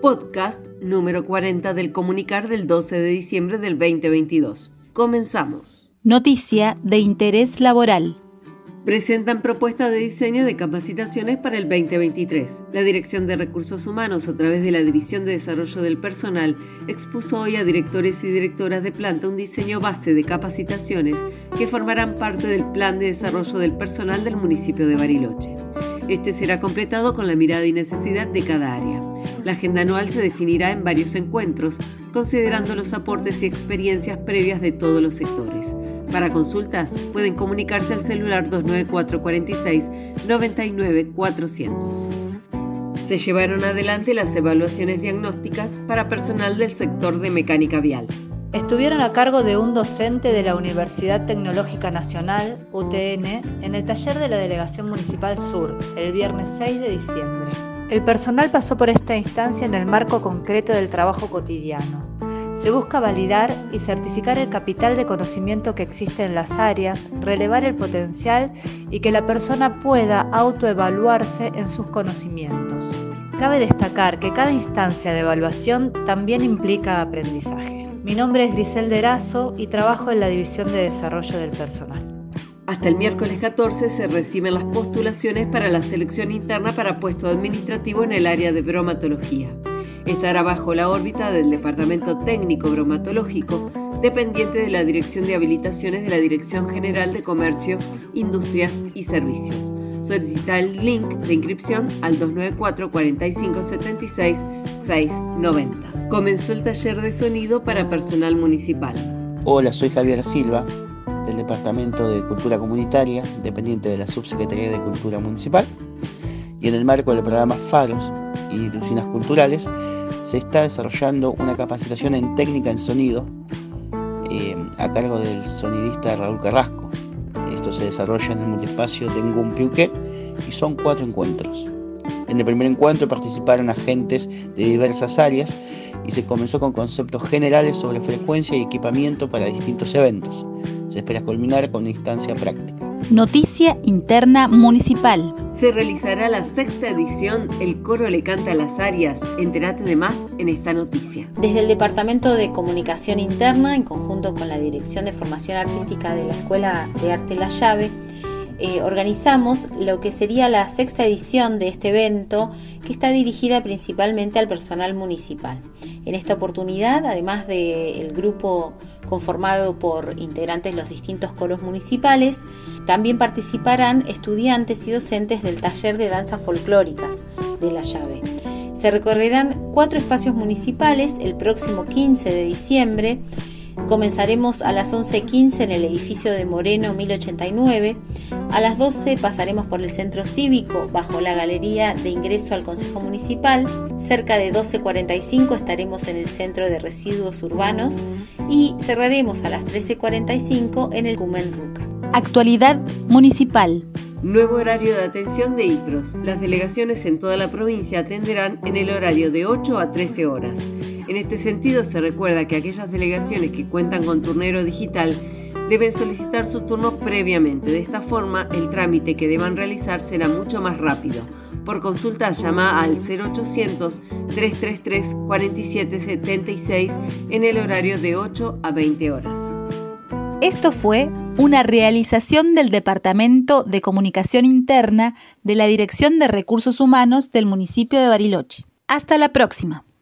Podcast número 40 del comunicar del 12 de diciembre del 2022. Comenzamos. Noticia de interés laboral. Presentan propuesta de diseño de capacitaciones para el 2023. La Dirección de Recursos Humanos, a través de la División de Desarrollo del Personal, expuso hoy a directores y directoras de planta un diseño base de capacitaciones que formarán parte del Plan de Desarrollo del Personal del municipio de Bariloche. Este será completado con la mirada y necesidad de cada área. La agenda anual se definirá en varios encuentros, considerando los aportes y experiencias previas de todos los sectores. Para consultas pueden comunicarse al celular 29446 99400. Se llevaron adelante las evaluaciones diagnósticas para personal del sector de mecánica vial. Estuvieron a cargo de un docente de la Universidad Tecnológica Nacional, UTN, en el taller de la Delegación Municipal Sur, el viernes 6 de diciembre. El personal pasó por esta instancia en el marco concreto del trabajo cotidiano. Se busca validar y certificar el capital de conocimiento que existe en las áreas, relevar el potencial y que la persona pueda autoevaluarse en sus conocimientos. Cabe destacar que cada instancia de evaluación también implica aprendizaje. Mi nombre es Grisel Derazo y trabajo en la División de Desarrollo del Personal. Hasta el miércoles 14 se reciben las postulaciones para la selección interna para puesto administrativo en el área de bromatología. Estará bajo la órbita del Departamento Técnico Bromatológico, dependiente de la Dirección de Habilitaciones de la Dirección General de Comercio, Industrias y Servicios. Solicita el link de inscripción al 294 4576 690 comenzó el taller de sonido para personal municipal. Hola, soy Javier Silva, del Departamento de Cultura Comunitaria, dependiente de la Subsecretaría de Cultura Municipal. Y en el marco del programa Faros y Lucinas Culturales, se está desarrollando una capacitación en técnica en sonido eh, a cargo del sonidista Raúl Carrasco. Esto se desarrolla en el multiespacio de Ngumpiuque y son cuatro encuentros. En el primer encuentro participaron agentes de diversas áreas y se comenzó con conceptos generales sobre frecuencia y equipamiento para distintos eventos. Se espera culminar con una instancia práctica. Noticia interna municipal. Se realizará la sexta edición El coro le canta a las áreas. Entérate de más en esta noticia. Desde el Departamento de Comunicación Interna, en conjunto con la Dirección de Formación Artística de la Escuela de Arte La Llave, eh, organizamos lo que sería la sexta edición de este evento que está dirigida principalmente al personal municipal. En esta oportunidad, además del grupo conformado por integrantes de los distintos coros municipales, también participarán estudiantes y docentes del taller de danzas folclóricas de La Llave. Se recorrerán cuatro espacios municipales el próximo 15 de diciembre Comenzaremos a las 11.15 en el edificio de Moreno 1089. A las 12 pasaremos por el centro cívico bajo la galería de ingreso al Consejo Municipal. Cerca de 12.45 estaremos en el centro de residuos urbanos y cerraremos a las 13.45 en el Cumen Ruca. Actualidad municipal. Nuevo horario de atención de IPROS. Las delegaciones en toda la provincia atenderán en el horario de 8 a 13 horas. En este sentido, se recuerda que aquellas delegaciones que cuentan con turnero digital deben solicitar su turno previamente. De esta forma, el trámite que deban realizar será mucho más rápido. Por consulta, llama al 0800-333-4776 en el horario de 8 a 20 horas. Esto fue una realización del Departamento de Comunicación Interna de la Dirección de Recursos Humanos del municipio de Bariloche. Hasta la próxima.